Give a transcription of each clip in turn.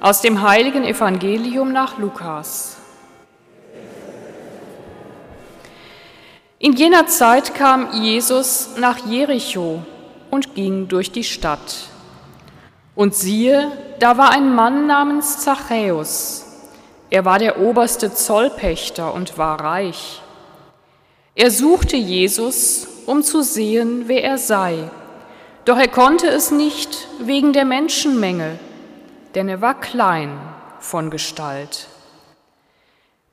Aus dem heiligen Evangelium nach Lukas. In jener Zeit kam Jesus nach Jericho und ging durch die Stadt. Und siehe, da war ein Mann namens Zachäus. Er war der oberste Zollpächter und war reich. Er suchte Jesus, um zu sehen, wer er sei. Doch er konnte es nicht wegen der Menschenmenge, denn er war klein von Gestalt.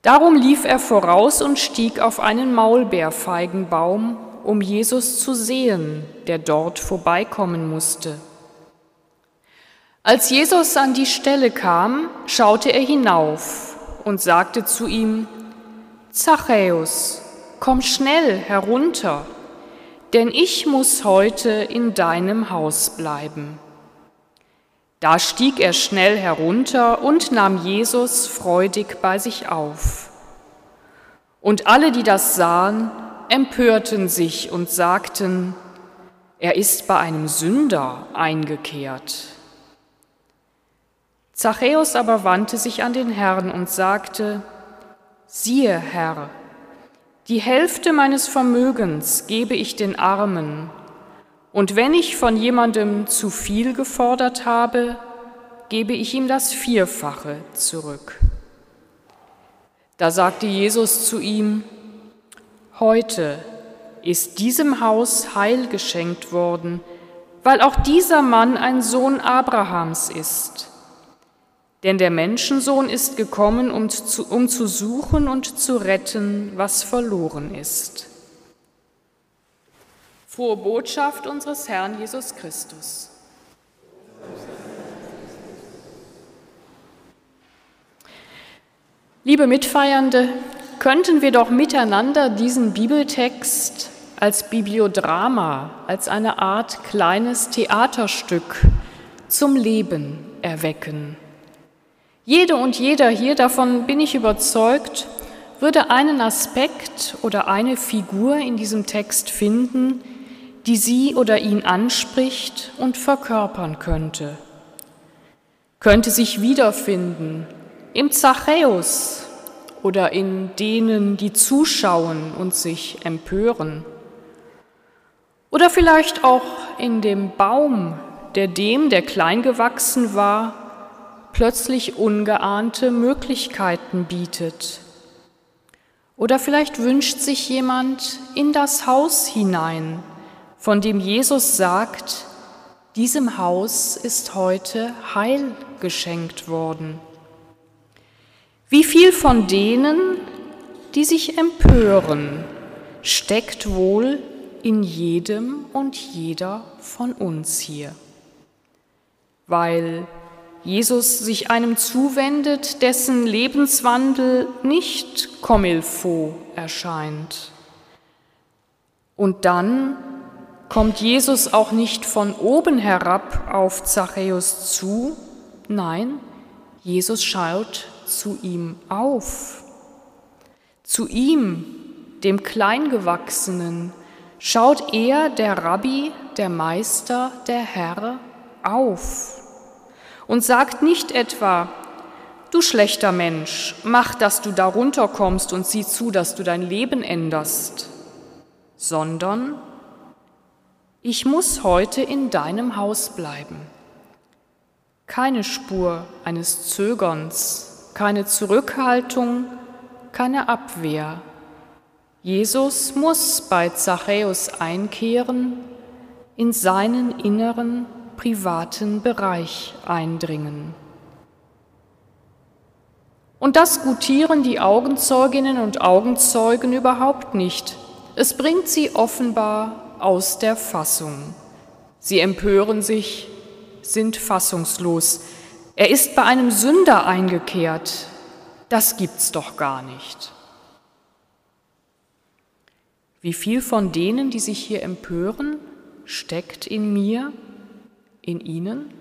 Darum lief er voraus und stieg auf einen Maulbeerfeigenbaum, um Jesus zu sehen, der dort vorbeikommen musste. Als Jesus an die Stelle kam, schaute er hinauf und sagte zu ihm, Zachäus, komm schnell herunter, denn ich muss heute in deinem Haus bleiben. Da stieg er schnell herunter und nahm Jesus freudig bei sich auf. Und alle, die das sahen, empörten sich und sagten, er ist bei einem Sünder eingekehrt. Zachäus aber wandte sich an den Herrn und sagte, siehe Herr, die Hälfte meines Vermögens gebe ich den Armen, und wenn ich von jemandem zu viel gefordert habe, gebe ich ihm das Vierfache zurück. Da sagte Jesus zu ihm, Heute ist diesem Haus Heil geschenkt worden, weil auch dieser Mann ein Sohn Abrahams ist. Denn der Menschensohn ist gekommen, um zu, um zu suchen und zu retten, was verloren ist. Frohe Botschaft unseres Herrn Jesus Christus. Liebe Mitfeiernde, könnten wir doch miteinander diesen Bibeltext als Bibliodrama, als eine Art kleines Theaterstück zum Leben erwecken. Jede und jeder hier, davon bin ich überzeugt, würde einen Aspekt oder eine Figur in diesem Text finden, die sie oder ihn anspricht und verkörpern könnte. Könnte sich wiederfinden im Zachäus oder in denen, die zuschauen und sich empören. Oder vielleicht auch in dem Baum, der dem, der klein gewachsen war, plötzlich ungeahnte Möglichkeiten bietet. Oder vielleicht wünscht sich jemand in das Haus hinein, von dem Jesus sagt, diesem Haus ist heute Heil geschenkt worden. Wie viel von denen, die sich empören, steckt wohl in jedem und jeder von uns hier? Weil Jesus sich einem zuwendet, dessen Lebenswandel nicht comme erscheint. Und dann kommt Jesus auch nicht von oben herab auf Zachäus zu, nein, Jesus schaut zu ihm auf. Zu ihm, dem Kleingewachsenen, schaut er, der Rabbi, der Meister, der Herr, auf und sagt nicht etwa, du schlechter Mensch, mach, dass du darunter kommst und sieh zu, dass du dein Leben änderst, sondern ich muss heute in deinem Haus bleiben. Keine Spur eines Zögerns, keine Zurückhaltung, keine Abwehr. Jesus muss bei Zachäus einkehren in seinen inneren privaten Bereich eindringen. Und das gutieren die Augenzeuginnen und Augenzeugen überhaupt nicht. Es bringt sie offenbar aus der Fassung. Sie empören sich, sind fassungslos. Er ist bei einem Sünder eingekehrt. Das gibt's doch gar nicht. Wie viel von denen, die sich hier empören, steckt in mir in ihnen?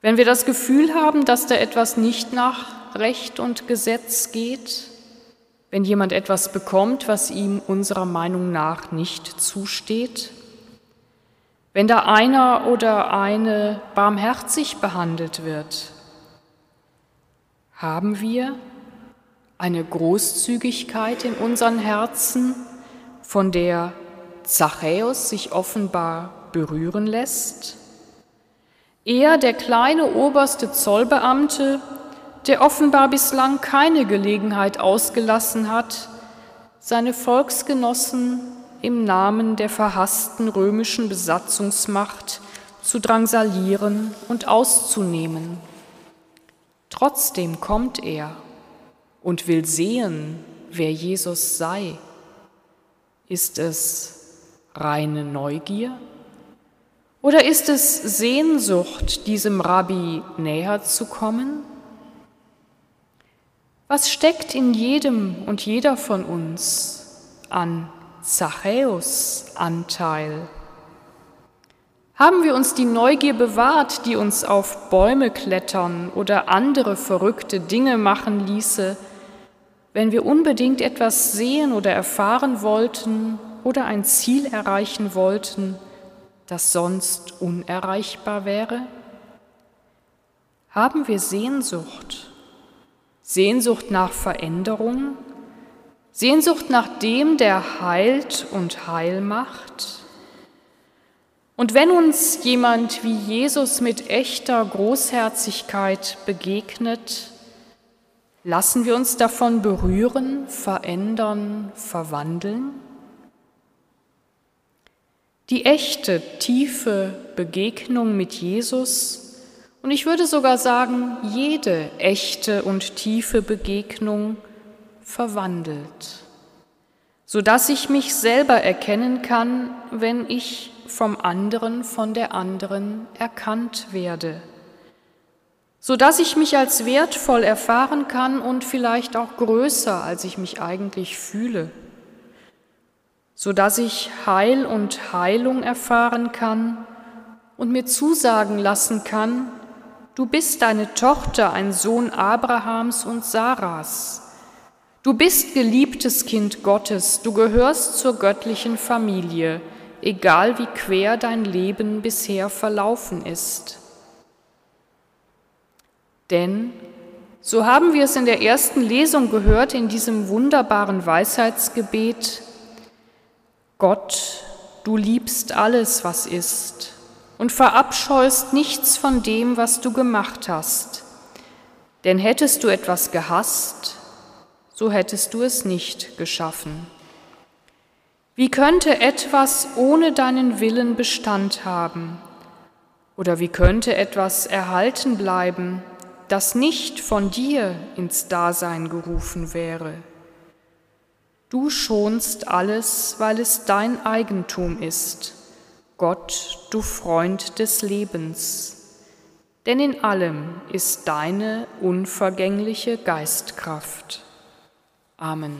Wenn wir das Gefühl haben, dass da etwas nicht nach Recht und Gesetz geht, wenn jemand etwas bekommt, was ihm unserer Meinung nach nicht zusteht, wenn da einer oder eine barmherzig behandelt wird, Haben wir eine Großzügigkeit in unseren Herzen, von der Zachäus sich offenbar berühren lässt? Er, der kleine oberste Zollbeamte, der offenbar bislang keine Gelegenheit ausgelassen hat, seine Volksgenossen im Namen der verhassten römischen Besatzungsmacht zu drangsalieren und auszunehmen. Trotzdem kommt er und will sehen, wer Jesus sei. Ist es reine Neugier? Oder ist es Sehnsucht, diesem Rabbi näher zu kommen? Was steckt in jedem und jeder von uns an Zachäus Anteil? Haben wir uns die Neugier bewahrt, die uns auf Bäume klettern oder andere verrückte Dinge machen ließe, wenn wir unbedingt etwas sehen oder erfahren wollten oder ein Ziel erreichen wollten, das sonst unerreichbar wäre? Haben wir Sehnsucht? Sehnsucht nach Veränderung? Sehnsucht nach dem, der heilt und heil macht? Und wenn uns jemand wie Jesus mit echter Großherzigkeit begegnet, lassen wir uns davon berühren, verändern, verwandeln? Die echte, tiefe Begegnung mit Jesus und ich würde sogar sagen, jede echte und tiefe Begegnung verwandelt, sodass ich mich selber erkennen kann, wenn ich vom anderen, von der anderen erkannt werde, sodass ich mich als wertvoll erfahren kann und vielleicht auch größer, als ich mich eigentlich fühle. So dass ich Heil und Heilung erfahren kann und mir zusagen lassen kann, du bist eine Tochter, ein Sohn Abrahams und Saras. Du bist geliebtes Kind Gottes, du gehörst zur göttlichen Familie, egal wie quer dein Leben bisher verlaufen ist. Denn, so haben wir es in der ersten Lesung gehört, in diesem wunderbaren Weisheitsgebet, Gott, du liebst alles, was ist, und verabscheust nichts von dem, was du gemacht hast. Denn hättest du etwas gehasst, so hättest du es nicht geschaffen. Wie könnte etwas ohne deinen Willen Bestand haben? Oder wie könnte etwas erhalten bleiben, das nicht von dir ins Dasein gerufen wäre? Du schonst alles, weil es dein Eigentum ist, Gott, du Freund des Lebens. Denn in allem ist deine unvergängliche Geistkraft. Amen.